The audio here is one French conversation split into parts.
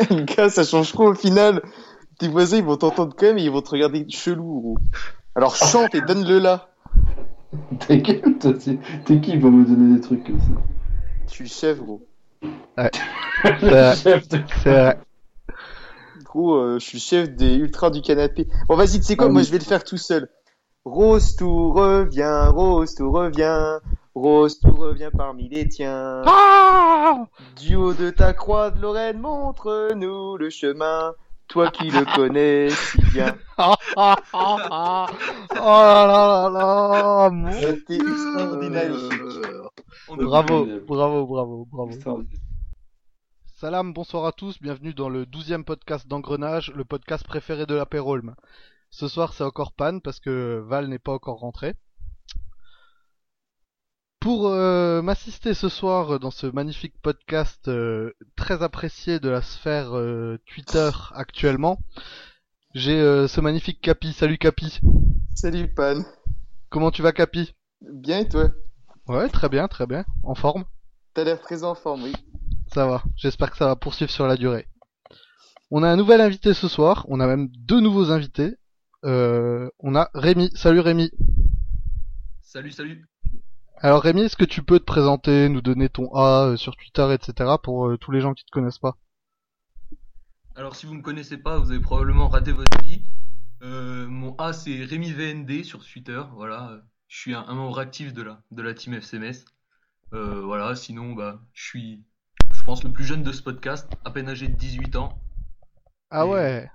Gars, ça change quoi au final Tes voisins, ils vont t'entendre quand même et ils vont te regarder chelou, gros. Alors chante et donne-le là. T'es qui, toi, t'es- t'es qui pour me donner des trucs comme ça? Je suis le chef, gros. C'est vrai. Chef de- C'est vrai. Gros, euh, je suis le chef des ultras du canapé. Bon, vas-y, tu sais quoi, Ah moi oui. je vais le faire tout seul. Rose tout revient, Rose tout revient, Rose tout revient parmi les tiens. Ah Du haut de ta croix de Lorraine, montre-nous le chemin, toi qui le connais si bien. Ah, ah, ah, ah. Oh là là là là mon C'était Dieu. extraordinaire. Bravo, bravo, bravo, bravo. Salam, bonsoir à tous, bienvenue dans le douzième podcast d'Engrenage, le podcast préféré de la Pérolme. Ce soir c'est encore panne parce que Val n'est pas encore rentré. Pour euh, m'assister ce soir dans ce magnifique podcast euh, très apprécié de la sphère euh, Twitter actuellement, j'ai euh, ce magnifique Capi. Salut Capi. Salut Pan. Comment tu vas Capi? Bien et toi? Ouais, très bien, très bien. En forme? T'as l'air très en forme, oui. Ça va, j'espère que ça va poursuivre sur la durée. On a un nouvel invité ce soir, on a même deux nouveaux invités. Euh, on a Rémi. Salut Rémi. Salut, salut. Alors Rémi, est-ce que tu peux te présenter, nous donner ton A euh, sur Twitter, etc. pour euh, tous les gens qui te connaissent pas? Alors, si vous me connaissez pas, vous avez probablement raté votre vie. Euh, mon A, c'est Rémi VND sur Twitter. Voilà, je suis un, un membre actif de la, de la team FCMS. Euh, voilà, sinon, bah, je suis, je pense, le plus jeune de ce podcast, à peine âgé de 18 ans. Ah Et- ouais.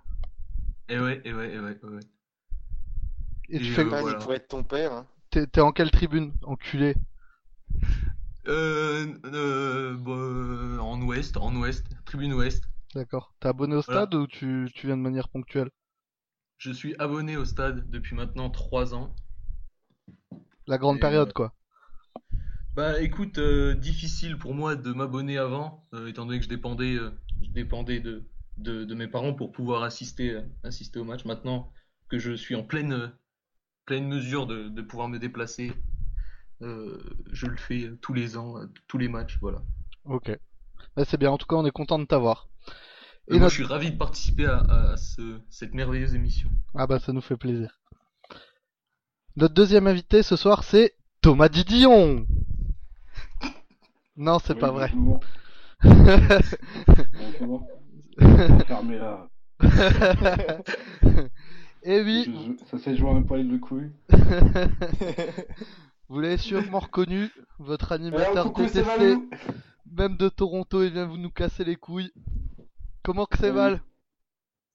Et ouais, et ouais, et ouais, et ouais. Et tu et, fais Pan, voilà. il pourrait être ton père. Hein. T'es, en quelle tribune Enculé? Euh, euh, bah, en ouest, en ouest, tribune ouest. D'accord. T'es abonné au Voilà. stade ou tu, tu viens de manière ponctuelle? Je suis abonné au stade depuis maintenant 3 ans. La grande Et, période euh, quoi. Bah écoute, euh, difficile pour moi de m'abonner avant, étant donné que je dépendais, je dépendais de, de, de mes parents pour pouvoir assister, assister au match. Maintenant que je suis en pleine, pleine mesure de, de pouvoir me déplacer, euh, je le fais tous les ans, euh, tous les matchs, voilà. Ok. Bah, c'est bien, en tout cas on est content de t'avoir. Et moi notre- je suis ravi de participer à, à ce, cette merveilleuse émission. Ah bah ça nous fait plaisir. Notre deuxième invité ce soir c'est Thomas Didion. Non, c'est Oui, pas vrai. Fermez-la. Et oui, Je- Ça s'est joué à un poil de couille. vous l'avez sûrement reconnu, votre animateur c'est détesté, même de Toronto, il vient vous nous casser les couilles. Comment que c'est Oui. Val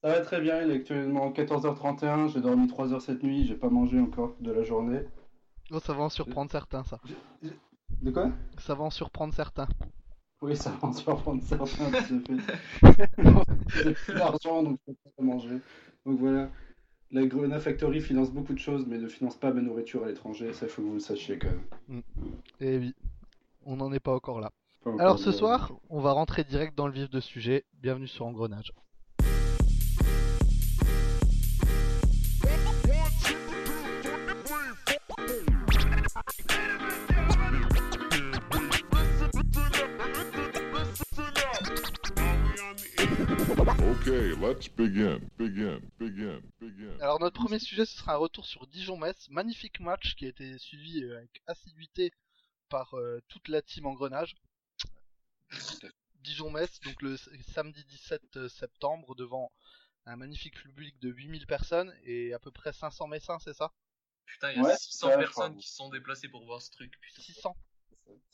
Ça va très bien, il est actuellement 14h31, j'ai dormi 3 heures cette nuit, j'ai pas mangé encore de la journée. Oh, ça va en surprendre certains, ça. De quoi? Ça va en surprendre certains. Oui, ça va en surprendre certains, tout à fait. J'ai plus d'argent, donc je peux pas manger. Donc voilà, la Grenade Factory finance beaucoup de choses, mais ne finance pas ma nourriture à l'étranger, ça il faut que vous le sachiez quand même. Et oui, on n'en est pas encore là. Pas encore Alors ce soir, on va rentrer direct dans le vif de sujet. Bienvenue sur Engrenage. Okay, let's begin. Begin. Begin. Begin. Alors notre premier sujet, ce sera un retour sur Dijon-Metz. Magnifique match qui a été suivi euh, avec assiduité par euh, toute la team Engrenage. Dijon-Metz, donc le samedi 17 septembre, devant un magnifique public de 8000 personnes et à peu près 500 Messins, c'est ça? Putain, il y a Ouais, 600 ouais, je personnes qui se sont déplacées pour voir ce truc. Putain. 600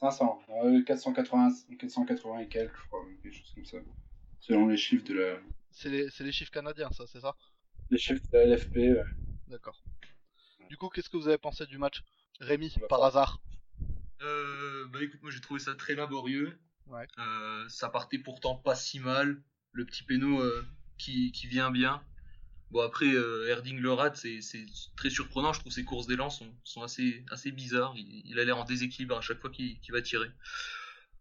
500, euh, 480, 480 et quelques, je crois, quelque chose comme ça. Selon les chiffres de la, C'est les, c'est les chiffres canadiens, ça, c'est ça? Les chiffres de la LFP. ouais. D'accord. Du coup, qu'est-ce que vous avez pensé du match? Rémi, Bah, par pas- hasard Euh, bah écoute, moi j'ai trouvé ça très laborieux. Ouais. Euh, ça partait pourtant pas si mal. Le petit péno euh, qui, qui vient bien. Bon après, euh, Erding le rate, c'est c'est très surprenant. Je trouve ses courses d'élan sont, sont assez, assez bizarres. Il, il a l'air en déséquilibre à chaque fois qu'il qu'il va tirer.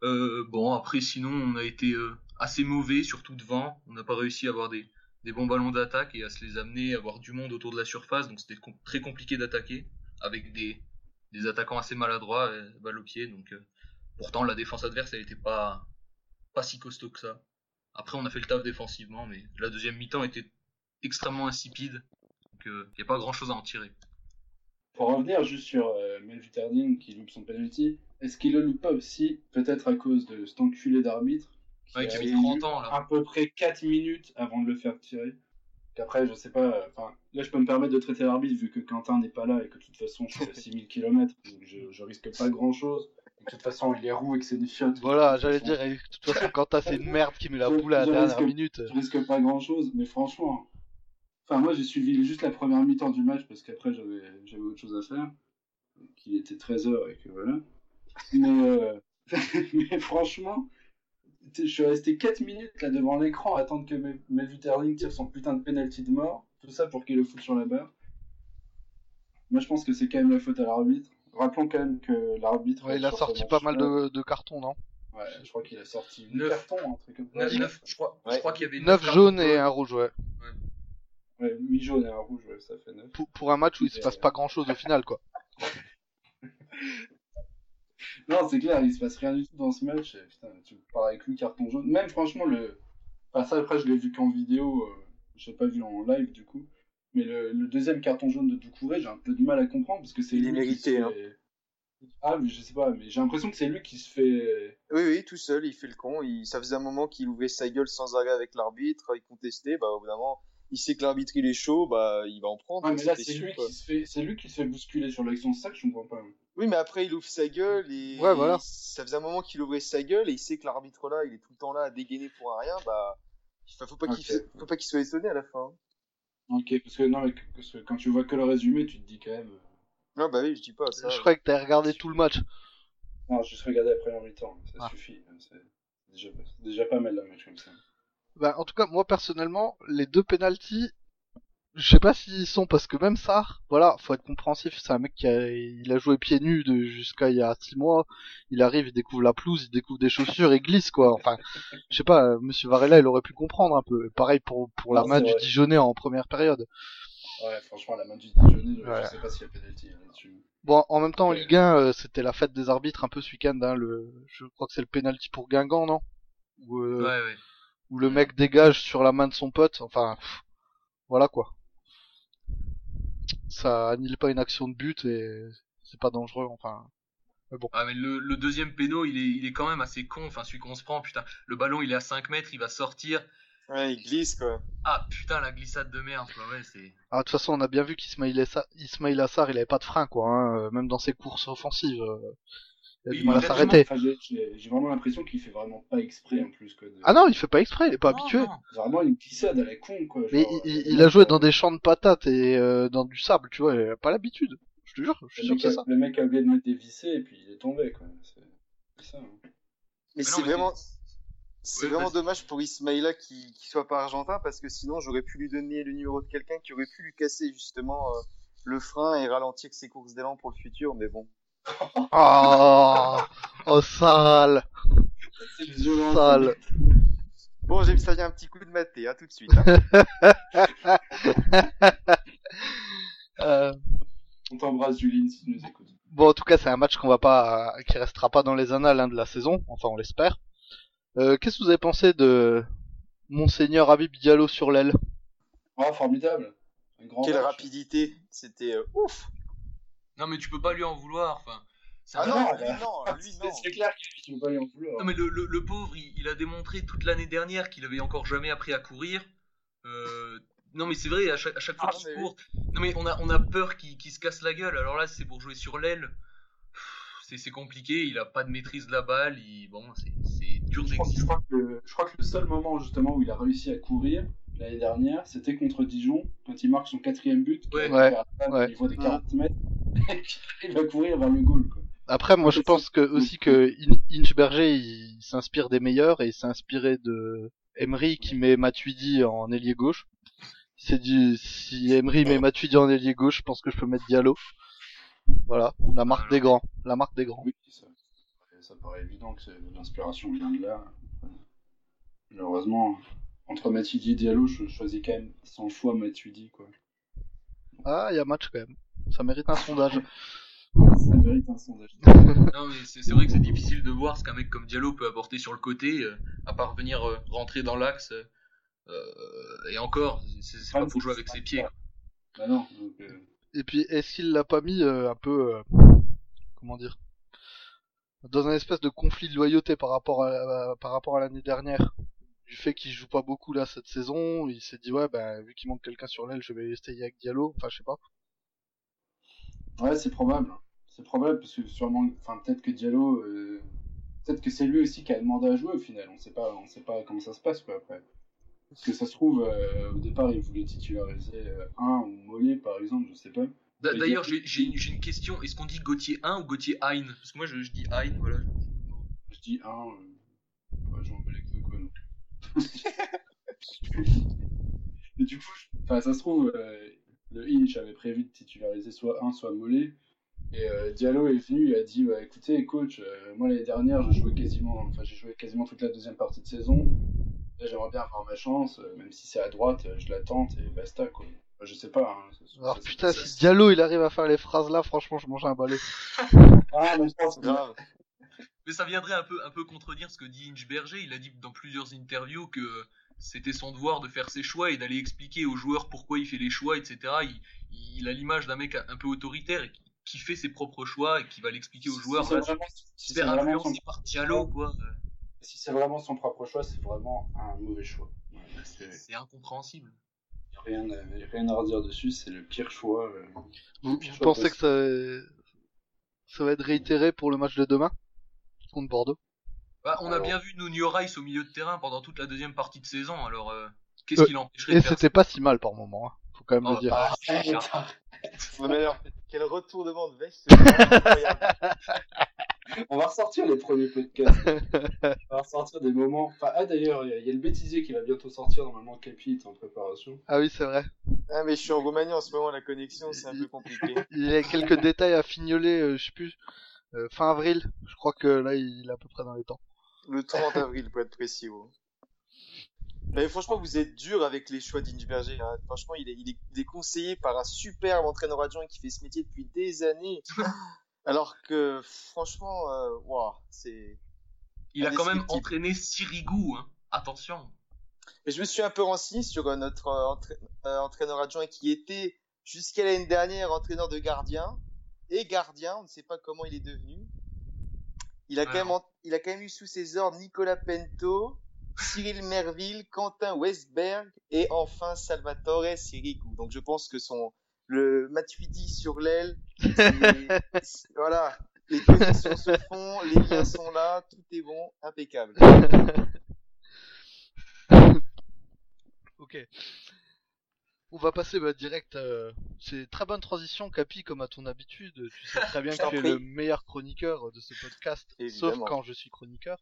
Euh, bon après, sinon on a été euh, assez mauvais, surtout devant. On n'a pas réussi à avoir des, bons ballons d'attaque et à se les amener, à avoir du monde autour de la surface. Donc c'était très compliqué d'attaquer avec des, attaquants assez maladroits, euh, balle au pied. Donc, euh, pourtant, la défense adverse, elle était pas, si costaud que ça. Après, on a fait le taf défensivement, mais la deuxième mi-temps était extrêmement insipide. Donc, il n'y a pas grand chose à en tirer. Pour revenir juste sur euh, Melvin qui loupe son penalty, est-ce qu'il le loupe pas aussi, peut-être à cause de cet enculé d'arbitre? Ouais, qui a avait eu 30 ans, là. à peu près 4 minutes avant de le faire tirer Qu'après, je sais pas, euh, enfin, là je peux me permettre de traiter l'arbitre vu que Quentin n'est pas là et que de toute façon je suis à 6000 km, donc je, je risque pas grand chose. De toute façon, il est roux et que c'est des chiottes. Voilà, j'allais dire, de toute façon, quand t'as c'est une merde qui met la boule à la je dernière risque- minute. Je risque pas grand chose, mais franchement. Enfin, moi j'ai suivi juste la première mi-temps du match parce qu'après j'avais j'avais autre chose à faire. Qu'il était 13h et que voilà. Mais, euh, mais franchement, je suis resté 4 minutes là devant l'écran à attendre que Mel- Melvin Sterling tire son putain de penalty de mort. Tout ça pour qu'il le foute sur la barre. Moi je pense que c'est quand même la faute à l'arbitre. Rappelons quand même que l'arbitre. Ouais, il a sorti pas mal de, de cartons, non? Ouais, je crois qu'il a sorti 8 Neuf. cartons, un truc comme ça. 9, 9, je crois, je Ouais. crois qu'il y avait 9 cartons jaunes et un rouge, ouais. Ouais, 8 jaunes et un rouge, ouais, ça fait 9. Pour, pour un match où il se passe pas grand chose au final, quoi. Non, c'est clair, il se passe rien du tout dans ce match. Putain, tu pars avec lui, carton jaune. Même franchement, le. Enfin, ça, après, je l'ai vu qu'en vidéo. Euh... Je l'ai pas vu en live, du coup. Mais le, le deuxième carton jaune de Doucouré, j'ai un peu de mal à comprendre parce que c'est Il lui est qui mérité, hein. Ah, mais je sais pas, mais j'ai l'impression que c'est lui qui se fait. Oui, oui, tout seul, il fait le con. Il... Ça faisait un moment qu'il ouvrait sa gueule sans arrêt avec l'arbitre, il contestait. Bah, au bout d'un moment, il sait que l'arbitre il est chaud, bah, il va en prendre. Ouais, mais là, c'est lui, quoi. qui se fait... c'est lui qui se fait bousculer sur l'action. Ça que je comprends pas. Oui, mais après, il ouvre sa gueule et. Ouais, voilà. Ça faisait un moment qu'il ouvrait sa gueule et il sait que l'arbitre là, il est tout le temps là à dégainer pour un rien, bah. Faut pas qu'il Ok. faut pas qu'il soit étonné à la fin. hein. Ok, parce que, non, mais que- parce que quand tu vois que le résumé, tu te dis quand même. euh, Non, bah oui, je dis pas ça. Je croyais que t'avais regardé tout le match. Non, juste regarder la première mi-temps, ça Ah. suffit. hein, C'est déjà, déjà pas mal un match comme ça. Bah, en tout cas, moi personnellement, les deux penalties, je sais pas s'ils sont parce que même ça, voilà, faut être compréhensif. C'est un mec qui a, il a joué pieds nus de jusqu'à il y a six mois. Il arrive, il découvre la pelouse, il découvre des chaussures, il glisse quoi. Enfin, je sais pas, euh, Monsieur Varela, il aurait pu comprendre un peu. Et pareil pour pour la main du vrai. Dijonais en première période. Ouais, franchement, la main du Dijonais, je- Ouais. je sais pas s'il y a pénalty hein, là-dessus. Bon, en même temps, en. Ligue 1, euh, c'était la fête des arbitres un peu ce week-end. Hein, le, je crois que c'est le penalty pour Guingamp, non? Euh, Ouais, ouais. Où le mec dégage sur la main de son pote. Enfin, pff, voilà quoi. Ça annule pas une action de but et c'est pas dangereux. Enfin, Ah, mais le, le deuxième péno, il est, il est quand même assez con. Enfin, celui qu'on se prend, putain. Le ballon, il est à 5 mètres, il va sortir. Ouais, il glisse quoi. Ah, putain, la glissade de merde, quoi. Ouais, c'est. ah, de toute façon, on a bien vu qu'Ismail Assar, il avait pas de frein quoi. Hein, euh, même dans ses courses offensives, euh, Oui, il a s'arrêter. Enfin, j'ai- vraiment l'impression qu'il fait vraiment pas exprès en plus. Quoi, de- Ah non, il fait pas exprès, il est pas Non, habitué. C'est vraiment une glissade à la con, quoi. Mais genre, il, euh, il- a joué dans des champs de patates et euh, dans du sable, tu vois, il a pas l'habitude. Je te jure, je suis Le sûr mec, que c'est a, ça. le mec a oublié de mettre des vissés et puis il est tombé, quoi. C'est ça. hein. Mais Mais c'est mais vraiment, c'est Ouais, vraiment dommage pour Ismaïla qui, qui soit pas argentin parce que sinon j'aurais pu lui donner le numéro de quelqu'un qui aurait pu lui casser justement euh, le frein et ralentir ses courses d'élan pour le futur. Mais bon. Oh, oh sale, C'est violent. sale. Bon, j'ai ça vient un petit coup de maté, hein, tout de suite. hein. Euh, On t'embrasse, Juline, si tu nous écoutes. bon, en tout cas, c'est un match qu'on va pas, qui restera pas dans les annales hein, de la saison. Enfin, on l'espère. Euh, Qu'est-ce que vous avez pensé de Monseigneur Habib Diallo sur l'aile? Ah, formidable. Un grand Quelle match. rapidité, c'était euh, ouf. Non, mais tu peux pas lui en vouloir. Enfin. c'est Ah un- non, non, lui non, lui C'est non. c'est clair qu'il ne faut pas y en vouloir. Non mais le, le, le pauvre, il, il a démontré toute l'année dernière qu'il avait encore jamais appris à courir. Euh, non mais c'est vrai, à chaque, à chaque fois Ah, qu'il mais court, non mais on a, on a peur qu'il qu'il se casse la gueule. Alors là, c'est pour jouer sur l'aile. C'est c'est compliqué, il a pas de maîtrise de la balle. Il, bon, c'est c'est dur Je crois, je, d'exister. crois que je crois que le seul moment justement où il a réussi à courir l'année dernière, c'était contre Dijon, quand il marque son quatrième but, Ouais. Ouais, ouais. niveau des 40 mètres, il va courir vers le goal. Quoi. Après, moi, je pense que aussi que In- Inchberger, il s'inspire des meilleurs et il s'est inspiré de Emery qui met Matuidi en ailier gauche. Il s'est dit, si Emery met Matuidi en ailier gauche, je pense que je peux mettre Diallo. Voilà, la marque des grands, la marque des grands. Oui, ça, ça paraît évident que c'est- l'inspiration vient de là. Malheureusement, entre Matuidi et Diallo, je choisis quand même 100 fois Matuidi. Quoi. Ah, il y a match quand même. Ça mérite un sondage. Ça mérite un sondage. Non, mais c'est vrai que c'est difficile de voir ce qu'un mec comme Diallo peut apporter sur le côté, euh, à part venir euh, rentrer dans l'axe. euh, et encore, c'est pas pour jouer avec ses pieds. quoi. Bah non, donc, Et puis, est-ce qu'il l'a pas mis euh, un peu, euh, comment dire, dans un espèce de conflit de loyauté par rapport à, à- par rapport à l'année dernière, du fait qu'il joue pas beaucoup là cette saison, il s'est dit ouais bah vu qu'il manque quelqu'un sur l'aile, je vais essayer avec Diallo, enfin je sais pas. Ouais, c'est probable. C'est probable parce que sûrement, enfin peut-être que Diallo, euh, peut-être que c'est lui aussi qui a demandé à jouer au final. On sait pas, on sait pas comment ça se passe quoi après. Parce que ça se trouve, euh, au départ, il voulait titulariser euh, un ou Mollet par exemple, je sais pas. D'ailleurs, j'ai une, question. Est-ce qu'on dit Gauthier 1 ou Gauthier Hein Parce que moi, je, je dis Hein, voilà. Je dis un, euh, ouais, je m'en bats les couilles quoi donc. Et du coup, je- enfin ça se trouve, euh, Inch avait prévu de titulariser soit un, soit Mollet. Et euh, Diallo est venu et a dit bah, écoutez coach, euh, moi l'année dernière je jouais quasiment, enfin j'ai joué quasiment toute la deuxième partie de saison. Là, j'aimerais bien avoir ma chance, euh, même si c'est à droite, euh, je la tente et basta quoi. Enfin, je sais pas. Hein, Alors putain, si Diallo il arrive à faire les phrases là, franchement je mange un balai. Ah mais je pense que Grave. Mais ça viendrait un peu, un peu contredire ce que dit Inge Berger. Il a dit dans plusieurs interviews que c'était son devoir de faire ses choix et d'aller expliquer aux joueurs pourquoi il fait les choix, etc. Il, il a l'image d'un mec un peu autoritaire et qui, qui fait ses propres choix et qui va l'expliquer aux si joueurs. c'est Là, vraiment, se si c'est vraiment son- par Diallo, quoi. euh, si c'est vraiment son propre choix, c'est vraiment un mauvais choix. Ouais, c'est- incompréhensible. Rien, à- rien à redire dessus, c'est le pire choix. euh. Vous, Pire vous choix pensez que ça, ça va être réitéré pour le match de demain contre Bordeaux Bah, on a bien vu Nuno Rice au milieu de terrain pendant toute la deuxième partie de saison. Alors, euh, qu'est-ce Euh, qui l'empêcherait Et de faire c'était pas si mal par moment, hein. faut quand même Oh, le dire. bah, Non, mais alors, quel retournement de veste. On va ressortir les premiers podcasts. On va ressortir des moments. Enfin, ah d'ailleurs, il y a- il y, a le bêtisier qui va bientôt sortir. Normalement, Capi est en préparation. Ah oui c'est vrai. Ah, mais je suis en Roumanie en ce moment, la connexion, c'est un peu compliqué. Il y a quelques détails à fignoler, euh, je sais plus, euh, fin avril. Je crois que là il est à peu près dans les temps. Le 30 avril, pour être précis. ouais. Mais franchement, vous êtes dur avec les choix d'Ingeberger. Hein. Franchement, il est, il, est, il est conseillé par un superbe entraîneur adjoint qui fait ce métier depuis des années. Alors que, franchement, euh, c'est. Il a quand même entraîné Sirigu, hein. Attention. Et je me suis un peu renseigné sur euh, notre euh, entra- euh, entraîneur adjoint qui était jusqu'à l'année dernière entraîneur de gardien et gardien. On ne sait pas comment il est devenu. Il a quand même, il a quand même eu sous ses ordres Nicolas Pento, Cyril Merville, Quentin Westberg et enfin Salvatore Sirigu. Donc je pense que son le Matuidi sur l'aile, voilà, les connexions se font, les liens sont là, tout est bon, impeccable. ok. On va passer bah, direct. euh, C'est très bonne transition, Capi, comme à ton habitude. Tu sais très bien que tu es prie. le meilleur chroniqueur de ce podcast, sauf quand je suis chroniqueur.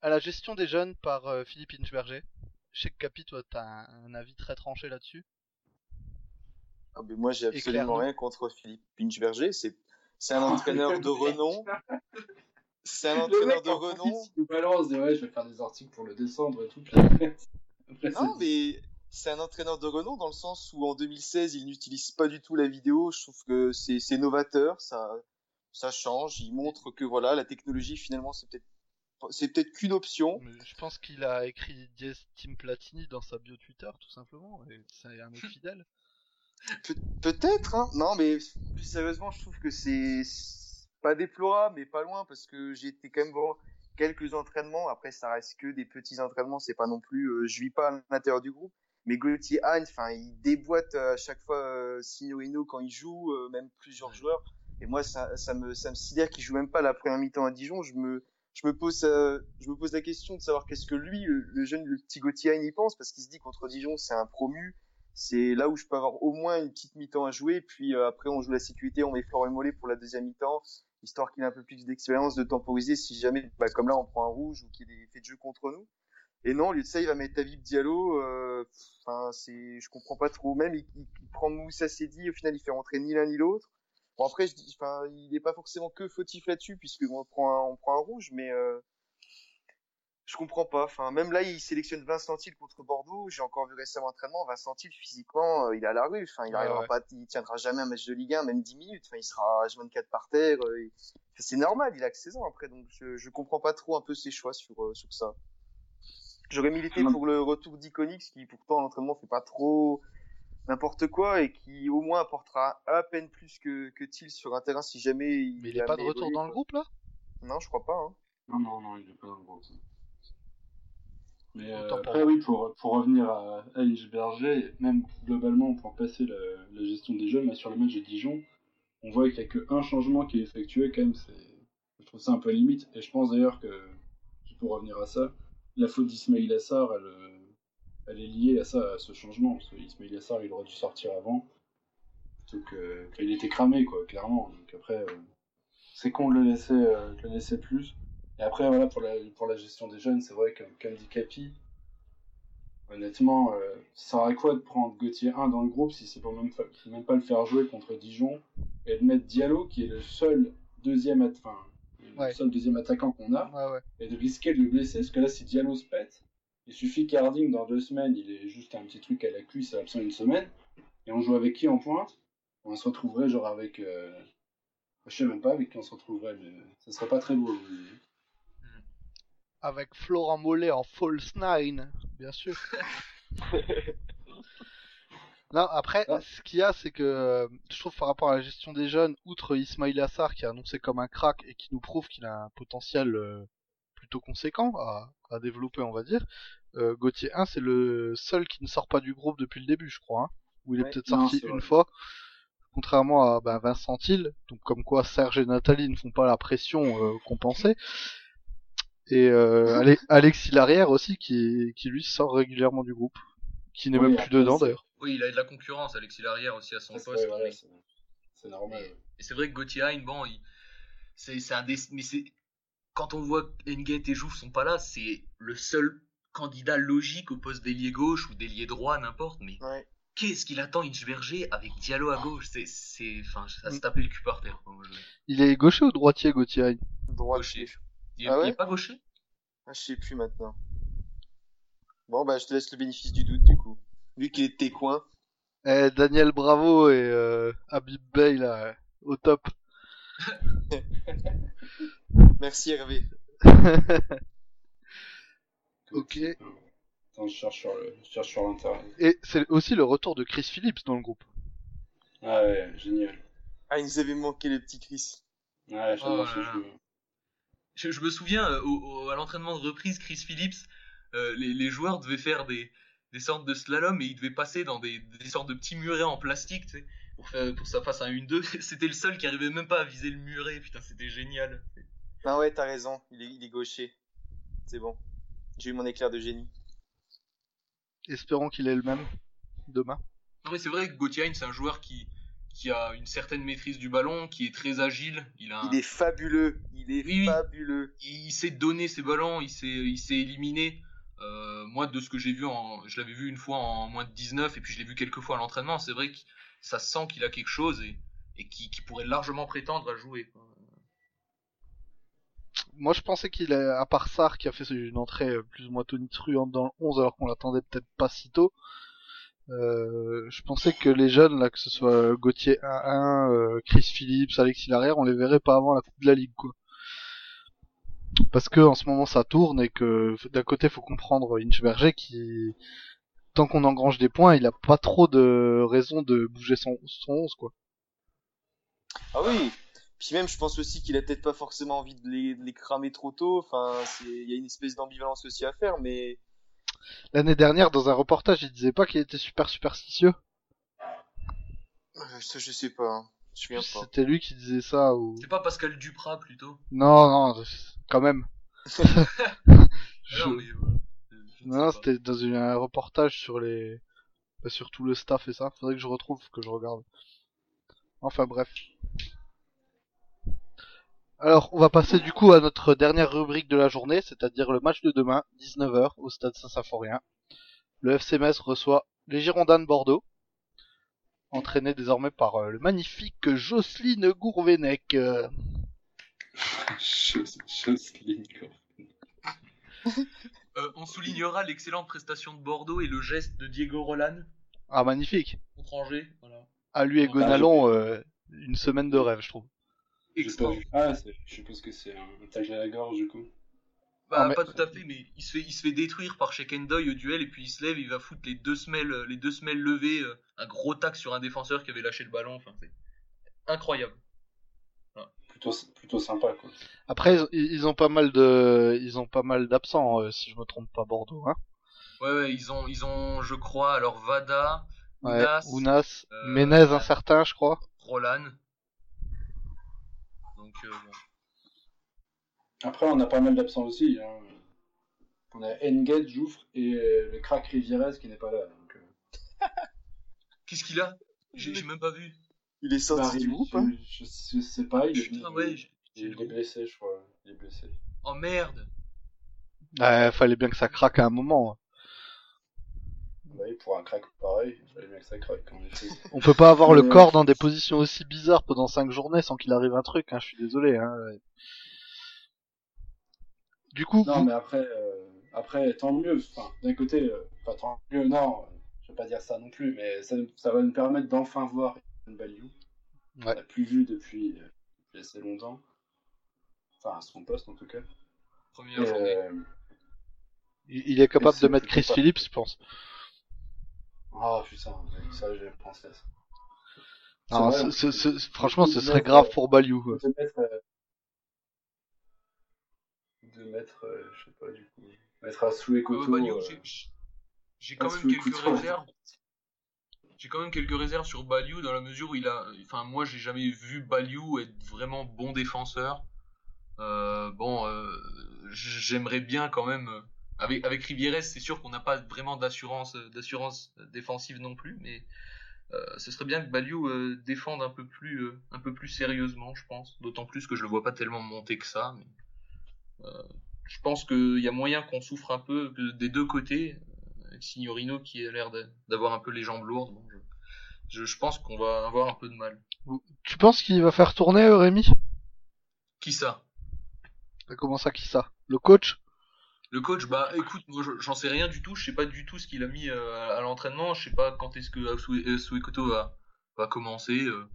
À la gestion des jeunes par euh, Philippe Inchberger. Je sais que Capi, toi, t'as un, un avis très tranché là-dessus. Ah, mais moi, j'ai absolument rien contre Philippe Pinchberger. C'est, c'est un entraîneur de renom. C'est un entraîneur de renom. Balance, ouais, je vais faire des articles pour le descendre et tout. Non, mais c'est un entraîneur de renom dans le sens où en 2016, il n'utilise pas du tout la vidéo. Je trouve que c'est, novateur. Ça, ça change. Il montre que voilà, la technologie, finalement, c'est peut-être, c'est peut-être qu'une option. Je pense qu'il a écrit Diez Team Platini dans sa bio Twitter, tout simplement. Et c'est un mec fidèle. Pe- peut-être, hein. Non, mais plus sérieusement, je trouve que c'est c'est pas déplorable, mais pas loin, parce que j'ai été quand même voir quelques entraînements. Après, ça reste que des petits entraînements. C'est pas non plus, euh, je vis pas à l'intérieur du groupe. Mais Gauthier Hahn, enfin, il déboîte euh, à chaque fois euh, Signorino quand il joue, euh, même plusieurs joueurs. Et moi, ça, ça me, ça me sidère qu'il joue même pas la première mi-temps à Dijon. Je me, je me pose, euh, je me pose la question de savoir qu'est-ce que lui, le, le jeune, le petit Gauthier Hahn, y pense, parce qu'il se dit contre Dijon, c'est un promu c'est là où je peux avoir au moins une petite mi-temps à jouer. Puis euh, après, on joue la sécurité, on met Florent Mollet pour la deuxième mi-temps, histoire qu'il ait un peu plus d'expérience, de temporiser si jamais, bah, comme là, on prend un rouge ou qu'il ait fait de jeu contre nous. Et non, au lieu de ça, il va mettre David Diallo. euh, Enfin, c'est, je comprends pas trop. Même, il, il, il prend Moussa Sedi. Au final, il fait rentrer ni l'un ni l'autre. Bon après, je dis, enfin, il n'est pas forcément que fautif là-dessus puisque on prend un, on prend un rouge, mais euh, je comprends pas. Enfin, même là, il sélectionne Vincent Hill contre Bordeaux. J'ai encore vu récemment l'entraînement. Vincent Hill, physiquement, euh, il est à la rue. Enfin, il Ouais, arrivera ouais. pas, il tiendra jamais un match de Ligue 1, même 10 minutes. Enfin, il sera H24 par terre. euh, C'est normal, il a que 16 ans après. Donc, je, je comprends pas trop un peu ses choix sur, euh, sur ça. J'aurais milité Non. pour le retour d'Iconix, qui pourtant, à l'entraînement, fait pas trop n'importe quoi et qui au moins apportera à peine plus que, que Thiel sur un terrain si jamais il Mais il est pas de retour dans le groupe là? Non, je crois pas. Hein. Non, non, non, il est pas dans le groupe. Mais euh, après, oui, pour, pour revenir à, à Berger, même globalement, pour passer la, la gestion des jeunes, là, sur le match de Dijon, on voit qu'il n'y a qu'un changement qui est effectué, quand même, c'est, je trouve ça un peu limite, et je pense d'ailleurs que, pour revenir à ça, la faute d'Ismail Assar, elle, euh, elle est liée à ça, à ce changement, parce qu'Ismail Assar, il aurait dû sortir avant, que, enfin, il était cramé, quoi, clairement, donc après, euh, c'est con de le laisser, euh, de le laisser plus, et après, voilà, pour la, gestion des jeunes, c'est vrai que, comme dit Capi, honnêtement, ça sert à quoi de prendre Gauthier 1 dans le groupe si c'est pour même, pas le faire jouer contre Dijon et de mettre Diallo, qui est le seul deuxième, enfin, Ouais. le seul deuxième attaquant qu'on a, Ouais, ouais. et de risquer de le blesser, parce que là, si Diallo se pète, il suffit qu'Harding, dans deux semaines, il ait juste un petit truc à la cuisse, absent une semaine, et on joue avec qui en pointe? On se retrouverait genre avec... euh, Je sais même pas avec qui on se retrouverait, mais ça serait pas très beau. mais- Avec Florent Mollet en false nine, bien sûr. non, après, Ah. ce qu'il y a, c'est que euh, je trouve par rapport à la gestion des jeunes, outre Ismail Assar qui est annoncé comme un crack et qui nous prouve qu'il a un potentiel euh, plutôt conséquent à, à développer, on va dire, euh, Gauthier 1, c'est le seul qui ne sort pas du groupe depuis le début, je crois. hein, où il est Ouais. peut-être sorti une fois. Contrairement à ben, Vincent Hill, donc comme quoi Serge et Nathalie ne font pas la pression euh, qu'on pensait. Et euh, Ale- Alexis Larrière aussi, qui, qui lui sort régulièrement du groupe, qui n'est Oui, même plus dedans d'ailleurs. Oui, il a de la concurrence, Alexis Larrière aussi à son poste. c'est normal. Et, et c'est vrai que Gauthier Hein, bon, il- c'est c'est un des. Mais c'est. Quand on voit que Nguet et Jouve sont pas là, c'est le seul candidat logique au poste d'ailier gauche ou d'ailier droit, n'importe. Mais Ouais. qu'est-ce qu'il attend Inchberger avec Diallo à gauche? C'est. c'est- Enfin, ça se Mm. taper le cul par terre. quoi, moi, je- Il est gaucher ou droitier, Gauthier Droit Gaucher. Il, Ah il ouais? est pas gaucher? Ah, je sais plus maintenant. Bon, bah, je te laisse le bénéfice du doute, du coup. Vu qu'il est de tes coins. eh, Daniel Bravo et euh, Habib Bey, là, euh, au top. Merci, Hervé. Ok. Attends, je cherche sur le- je cherche sur l'internet. Et c'est aussi le retour de Chris Phillips dans le groupe. Ah ouais, génial. Ah, il nous avait manqué le petit Chris. Ouais, j'adore Oh ce jeu. je, je me souviens, euh, au- au- à l'entraînement de reprise, Chris Phillips, euh, les, les joueurs devaient faire des, des sortes de slalom et ils devaient passer dans des, des sortes de petits murets en plastique, tu sais, pour, faire, pour que ça fasse un 1-2. C'était le seul qui arrivait même pas à viser le muret, putain, c'était génial. Ah ouais, t'as raison. Il est, il est gaucher. C'est bon. J'ai eu mon éclair de génie. Espérons qu'il est le même demain. Non, mais c'est vrai que Gauthier, c'est un joueur qui, qui a une certaine maîtrise du ballon, qui est très agile. Il, a un- Il est fabuleux. Il est Oui, oui. fabuleux. il, il sait donner ses ballons, il sait, il sait éliminer. Moi, de ce que j'ai vu, je l'avais vu une fois en moins de 19 et puis je l'ai vu quelques fois à l'entraînement. C'est vrai que ça sent qu'il a quelque chose et, et qui, pourrait largement prétendre à jouer. Moi, je pensais qu'il à part Sarr, qui a fait une entrée plus ou moins tonitruante dans le 11, alors qu'on l'attendait peut-être pas si tôt. Euh, je pensais que les jeunes, là, que ce soit Gauthier 1-1, euh, Chris Phillips, Alexis Larrière, on les verrait pas avant la Coupe de la Ligue, quoi. Parce que en ce moment ça tourne et que d'un côté faut comprendre Inchberger qui, tant qu'on engrange des points, il a pas trop de raison de bouger son, son 11, quoi. Ah oui. Puis même, je pense aussi qu'il a peut-être pas forcément envie de les, de les cramer trop tôt. Enfin, c'est, il y a une espèce d'ambivalence aussi à faire, mais L'année dernière, dans un reportage, il disait pas qu'il était super superstitieux. euh, ça, je sais pas. hein. Je me souviens pas. C'était lui qui disait ça ou C'est pas Pascal Duprat plutôt? Non non quand même. Je- Non, pas. c'était dans une- un reportage sur les bah, sur tout le staff et ça. Faudrait que je retrouve que je regarde. Enfin bref. Alors, on va passer du coup à notre dernière rubrique de la journée, c'est-à-dire le match de demain, 19h, au stade Saint-Symphorien. Le FC Metz reçoit les Girondins de Bordeaux, entraînés désormais par euh, le magnifique Jocelyne Gourvenec. Euh. Euh, on soulignera l'excellente prestation de Bordeaux et le geste de Diego Roland Ah, magnifique. contre Angers. Voilà. À lui et Ah, Gonalon, euh, une semaine de rêve, je trouve. Extra. Ah, je suppose que c'est un tag à la gorge du coup. Bah, Ah, mais- pas tout à fait, mais il se fait, il se fait détruire par Shekendoy au duel et puis il se lève, il va foutre les deux semelles, les deux semelles levées, euh, un gros tac sur un défenseur qui avait lâché le ballon. Enfin, c'est incroyable. Plutôt, plutôt sympa quoi. Après, ils, ils ont pas mal de, ils ont pas mal d'absents, euh, si je me trompe pas, Bordeaux, hein. Ouais, ouais, ils ont, ils ont, je crois, alors Vada, Ouais, Ounas, Ounas, euh, Menez incertain, je crois. Roland. Donc, euh, bon. Après, on a pas mal d'absents aussi. Hein. On a Engate, Jouffre et euh, le crack Rivieres qui n'est pas là. Donc, euh, qu'est-ce qu'il a? J'ai même pas vu. Il est sorti bah, du groupe, je, hein je, je sais pas. Il est, ouais, il blessé, je crois. Il est blessé. Oh merde Ouais, fallait bien que ça craque à un moment. Bah oui, pour un crack pareil, il fallait bien que ça craque en effet. On peut pas avoir le Ouais. corps dans des positions aussi bizarres pendant cinq journées sans qu'il arrive un truc, hein, je suis désolé, hein. Du coup, Non, vous- mais après, euh, après tant mieux. Enfin, d'un côté, euh, enfin, tant mieux, non, euh, je vais pas dire ça non plus, mais ça, ça va nous permettre d'enfin voir une value. On Ouais. l'a plus vu depuis, euh, depuis assez longtemps. Enfin, à son poste en tout cas. Première Et, journée. euh, il il est capable de mettre Chris pas- Phillips, je pense. Ah putain, ouais, ça j'ai pensé à ça. C'est Alors, vrai, ce- franchement, ce serait grave euh, pour Baliou. de mettre euh, de mettre euh, je sais pas du coup mettre à sous Baliou, euh, j'ai- quand même quelques réserves. J'ai quand même quelques réserves sur Baliou dans la mesure où il a. Enfin, moi, j'ai jamais vu Baliou être vraiment bon défenseur. Euh, bon, euh, j'aimerais bien quand même. euh, Avec, avec Rivieres, c'est sûr qu'on n'a pas vraiment d'assurance défensive non plus, mais ce serait bien que Baliou défende un peu plus un peu plus sérieusement, je pense. D'autant plus que je le vois pas tellement monter que ça. Je pense qu'il y a moyen qu'on souffre un peu des deux côtés avec Signorino qui a l'air d'avoir un peu les jambes lourdes. Bon, je, pense qu'on va avoir un peu de mal. Tu penses qu'il va faire tourner euh, Rémi? Qui ça? Comment ça, qui ça? Le coach? Le coach, bah écoute, moi je- j'en sais rien du tout. Je sais pas du tout ce qu'il a mis euh, à, l'entraînement. Je sais pas quand est-ce que euh, Suekoto va, va commencer. euh.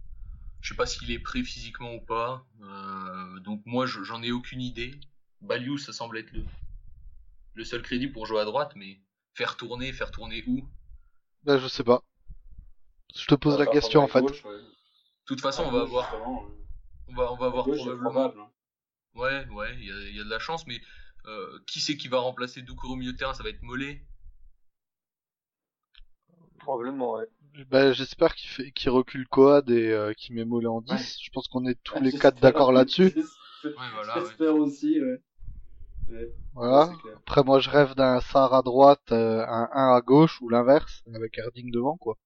je sais pas s'il est prêt physiquement ou pas. Euh, donc moi je- j'en ai aucune idée. Baliou, ça semble être le, le seul crédit pour jouer à droite, mais faire tourner, faire tourner où? De Ben, je sais pas. Je te pose à la question en fait. ouais. toute façon, À on va gauche, avoir, on va, on va avoir gauche, probablement. probable, hein. Ouais, ouais, il y a, il y a de la chance, mais euh, qui c'est qui va remplacer Doucouré au milieu de terrain? Ça va être Mollet? Probablement, ouais. Ben, j'espère qu'il fait, qu'il recule Coad et euh, qu'il met Mollet en 10. Ouais. Je pense qu'on est tous Ah, les quatre d'accord là-dessus. j'espère- Ouais, voilà, ouais. J'espère aussi, ouais. Ouais, Voilà. Après, moi, je rêve d'un Sar à droite, euh, un 1 à gauche ou l'inverse, avec Herding devant, quoi.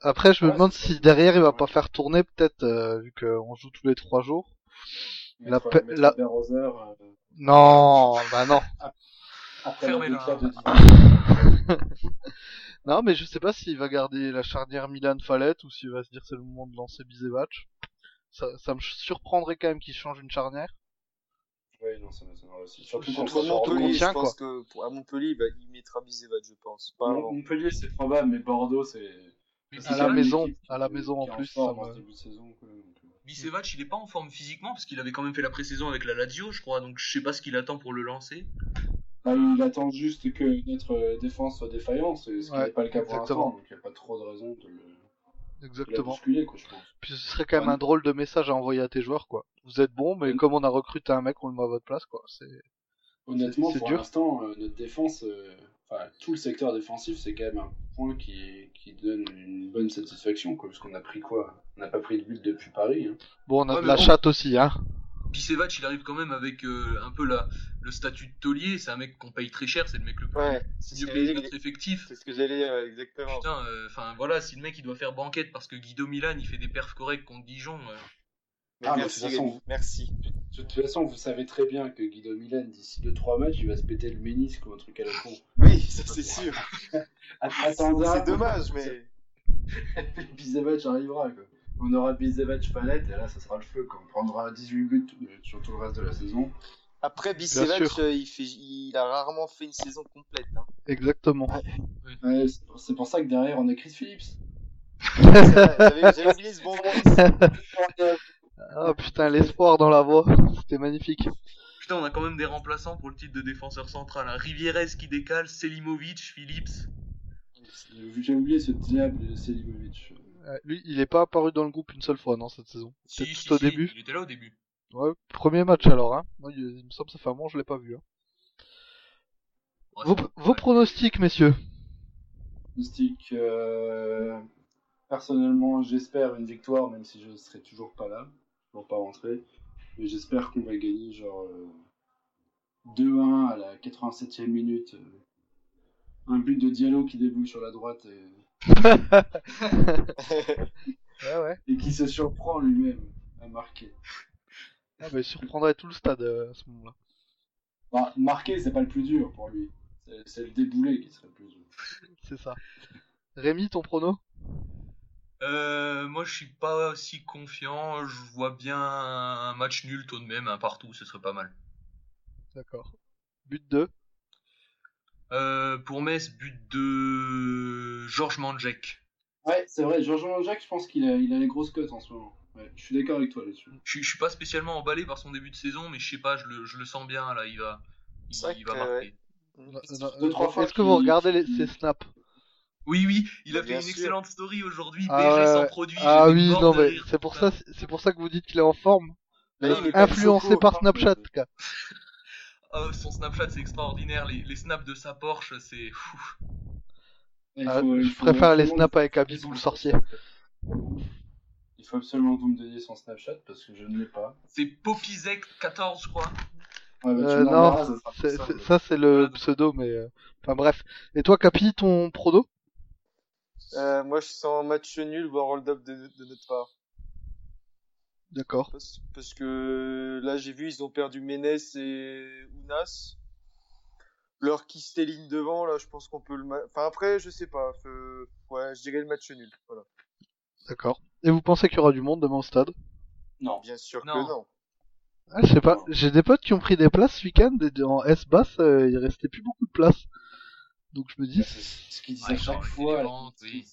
Après, je me Ouais, demande si derrière il va ouais. pas faire tourner, peut-être, euh, vu qu'on joue tous les trois jours. La pe- la- Roser, euh, Non, bah non. après la de. Non, mais je sais pas s'il va garder la charnière Milan-Fallette ou s'il va se dire c'est le moment de lancer Bizevac. Ça, ça me surprendrait quand même qu'il change une charnière. Ouais, non, ça m'étonnerait aussi. Surtout Contre Montpellier, je pense que pour, à Montpellier, il, va, il mettra Bizevat, je pense. Pas avant. Montpellier, c'est probable, mais Bordeaux, c'est. Mais c'est À la maison, à la maison en plus, forme ça en me- ce début de saison, quoi, donc. Bicevac, il est pas en forme physiquement parce qu'il avait quand même fait la pré-saison avec la Lazio, je crois. Donc je sais pas ce qu'il attend pour le lancer. Bah, il attend juste que notre euh, défense soit défaillante, ce qui Ouais, n'est pas le cas pour l'instant, donc il n'y a pas trop de raison de le, Exactement. bousculer, quoi, je pense. Puis ce serait quand même Ouais. un drôle de message à envoyer à tes joueurs, quoi. Vous êtes bons, mais Mm. comme on a recruté un mec, on le met à votre place, quoi. C'est... Honnêtement, c'est pour dur. l'instant, euh, notre défense, euh, enfin, tout le secteur défensif, c'est quand même un point qui, qui donne une bonne satisfaction, quoi, parce qu'on a pris quoi? On n'a pas pris de but depuis Paris. Hein. Bon, on a Ouais, de la bon. chatte aussi, hein. Bicevac, il arrive quand même avec euh, un peu la, le statut de taulier. C'est un mec qu'on paye très cher, c'est le mec le plus Ouais, mieux payé de notre effectif. c'est ce que j'allais dire, exactement. Putain, euh, enfin voilà, si le mec il doit faire banquette parce que Guido Milan il fait des perfs corrects contre Dijon, euh, Mais Ah, mais merci, de toute façon- merci. De toute façon, vous savez très bien que Guido Milan, d'ici 2-3 matchs, il va se péter le ménisque ou un truc à la con. Oui, ça c'est sûr. Attendez, C'est dommage, mais. Puis Bizevac arrivera, quoi. On aura Bizevac Palette, et là, ça sera le feu, quoi. On prendra 18 buts euh, sur tout le reste de la saison. Après, Bicevac, sûr. euh, il, fait, il a rarement fait une saison complète. Hein. Exactement. Ouais, c'est pour- c'est pour ça que derrière on a Chris Phillips. J'avais oublié ce bon nom. Ah putain, l'espoir dans la voix. C'était magnifique. Putain, on a quand même des remplaçants pour le titre de défenseur central. Hein. Rivieres qui décale, Selimovic, Phillips. J'ai oublié ce diable de Selimovic. Euh, lui, il est pas apparu dans le groupe une seule fois, non, cette saison. Si, si, tout au si, début. Il était là au début. Ouais, premier match alors, hein. Moi, il, il me semble que ça fait un moment, je l'ai pas vu. Hein. Ouais, Vos, c'est- pronostics, messieurs. Mystique, euh... personnellement, j'espère une victoire, même si je serai toujours pas là, toujours pas rentré. Mais j'espère qu'on va gagner genre euh, 2-1 à la 87e minute. euh, Un but de Diallo qui débouche sur la droite et, Ouais, ouais. et qui se surprend lui-même à marquer. Ah, bah, il surprendrait tout le stade euh, à ce moment-là. Bah, marquer, c'est pas le plus dur pour lui. C'est- C'est le débouler qui serait le plus dur. C'est ça. Rémi, ton prono? Euh, moi, je suis pas aussi confiant. Je vois bien un match nul tout de même, un partout, ce serait pas mal. D'accord. But 2 Euh, pour Metz, but de Georges Mandjek. Ouais, c'est vrai, Jean-Jean Jacques, je pense qu'il a, il a les grosses cotes en ce moment. Ouais, je suis d'accord avec toi là-dessus. Je, je suis pas spécialement emballé par son début de saison, mais je sais pas, je le, je le sens bien là. Il va, il, il va que, marquer. Deux, trois fois Est-ce que vous regardez les, ces snaps? Oui, oui, il a Bien fait une sûr. excellente story aujourd'hui. Ah BG ouais, sans ouais. produit. Ah oui, non, mais c'est pour ça, c'est pour ça que vous dites qu'il est en forme. Là, il est pas Influencé par Snapchat, quoi. Ah, son Snapchat, c'est extraordinaire. Les, les snaps de sa Porsche, c'est fou. Ah, faut- je préfère les snaps avec Abidou le sorcier. Il faut absolument que vous me donniez son Snapchat parce que je ne l'ai pas. C'est Popizek14, je crois. Ouais, bah, Euh, non, ça c'est- le pseudo, mais... euh, Enfin bref. Et toi, Capi, ton prono Euh, moi, je sens match nul, voire hold-up de, de notre part. D'accord. Parce, parce que là, j'ai vu, ils ont perdu Ménès et Ounas. Leur Kisteline devant, là, je pense qu'on peut le. ma- Enfin, après, je sais pas. euh, Ouais, je dirais le match nul. Voilà. D'accord. Et vous pensez qu'il y aura du monde demain au stade? Non. Bien sûr Non. que non. Ah, je sais pas. J'ai des potes qui ont pris des places ce week-end et en S-Bass, euh, il restait plus beaucoup de places. Donc je me dis, C'est ce qu'ils disent Ouais, à chaque fois. oui.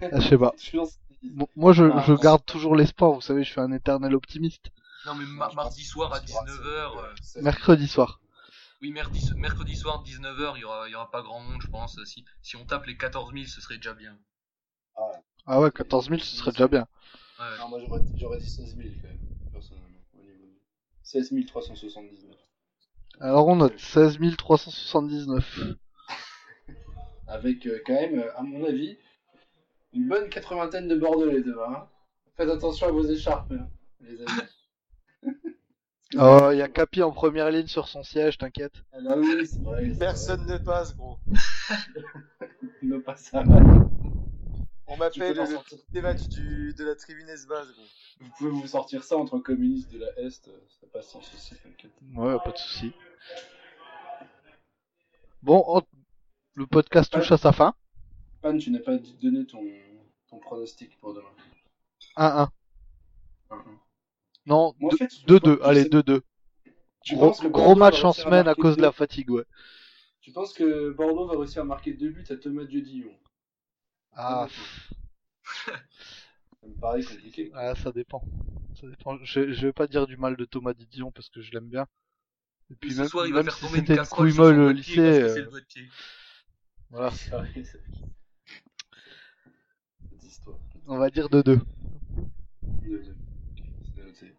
ah, je sais pas. Moi, je, Ah, garde toujours l'espoir. Vous savez, je suis un éternel optimiste. Non, mais ma- mardi soir à je pense que 19h. euh, Mercredi soir. Oui, mercredi, mercredi soir 19h, il y aura, il y aura pas grand monde, je pense. Si, si on tape les 14 000, ce serait déjà bien. Ah ouais, 14 000, ce serait déjà bien. Ouais. Non, moi j'aurais dit 16 000 quand même, personnellement. Au niveau du... 16 379. Alors on note 16 379. Avec euh, quand même, euh, à mon avis, une bonne quatre-vingtaine de Bordelais demain. hein. Faites attention à vos écharpes, hein, les amis. Oh, il y a Capi en première ligne sur son siège, t'inquiète. Ah bah oui, c'est vrai. c'est Personne ne passe, gros. Ne pas ça. On Tu m'appelle le sortir. du, de la tribune S-Base, gros. Vous pouvez vous sortir ça entre communistes de la Est, euh, ça passe sans souci, t'inquiète. Ouais, pas de souci. Bon, on- le podcast touche à sa fin. Pan, tu n'as pas donné ton, ton pronostic pour demain. 1-1. Hein, hein. Non, Moi, en fait, je 2-2. pense- Allez, je sais- 2-2. tu Gros, penses que gros match va en à semaine à cause de la fatigue, ouais. Tu penses que Bordeaux va réussir à marquer deux buts à Thomas Diodillon? Ah, Ça me paraît compliqué. ah, ça dépend. Ça dépend. Je, je vais pas dire du mal de Thomas Didion parce que je l'aime bien. Et puis ce même, soir, il va même faire si tomber une c'était une casserole couille molle au lycée, c'est euh, le voilà, C'est vrai, c'est- Cette histoire. On va dire 2-2. Deux, deux. C'est noté.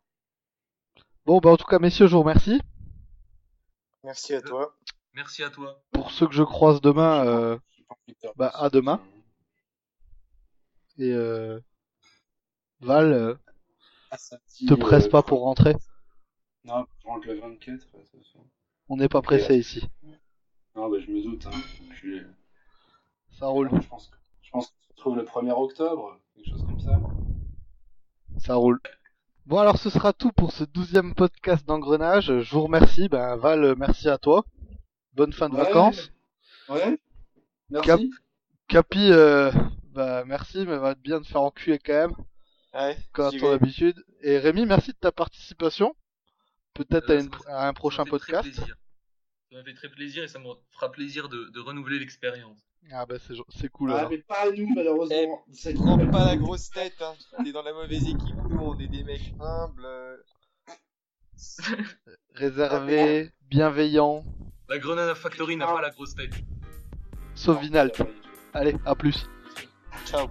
Bon, bah en tout cas, messieurs, je vous remercie. Merci à toi. Merci à toi. Pour ceux que je croise demain, euh, de bah, à demain. et euh, Val, euh, Ah, te presse euh, pas pour rentrer. Non, je rentre le 24. de toute façon. On n'est pas pressé ici. Non, bah, je me doute. Hein. Puis, Ça roule, je pense que je pense qu'on se retrouve le 1er octobre, quelque chose comme ça. Ça roule. Bon, alors ce sera tout pour ce douzième podcast d'engrenage. Je vous remercie. Ben, Val, euh, merci à toi. Bonne fin de Ouais. vacances. Ouais. Merci. Cap- Capi, euh, bah merci, mais va bien te faire enculer quand même, Ouais, comme ton habitude. Et Rémi, merci de ta participation. peut-être Euh, à, à un prochain ça m'a fait très podcast. plaisir. Ça m'a fait très plaisir et ça me fera plaisir de, de renouveler l'expérience. Ah bah c'est c'est cool Ah, alors. mais pas à nous, malheureusement. C'est Prends pas la grosse tête, hein. T'es dans la mauvaise équipe, nous on est des mecs humbles. euh. Réservé, bienveillant, La Grenade Factory n'a Ah. pas la grosse tête. sauf Vinalt. Allez, à plus. Ciao.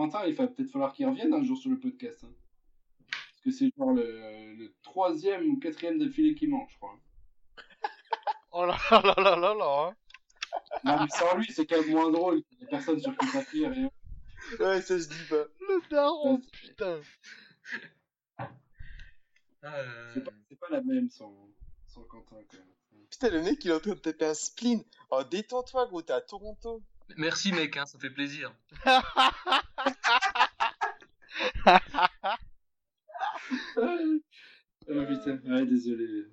Quentin, il va peut-être falloir qu'il revienne un jour sur le podcast. hein. Parce que c'est genre le, le troisième ou quatrième d'affilée qui manque, je crois. Oh là là là là là là. hein. Non, mais sans lui, c'est quand même moins drôle. Il y a personne sur qui s'affire. rien. Ouais, ça se dit pas. Le daron, Ouais, putain. Euh, C'est pas, c'est pas la même sans, sans Quentin, quand même. Putain, le mec il est en train de taper un spleen. Oh, détends-toi, gros, t'es à Toronto. Merci mec, hein, ça fait plaisir. Ah, putain, ouais, désolé.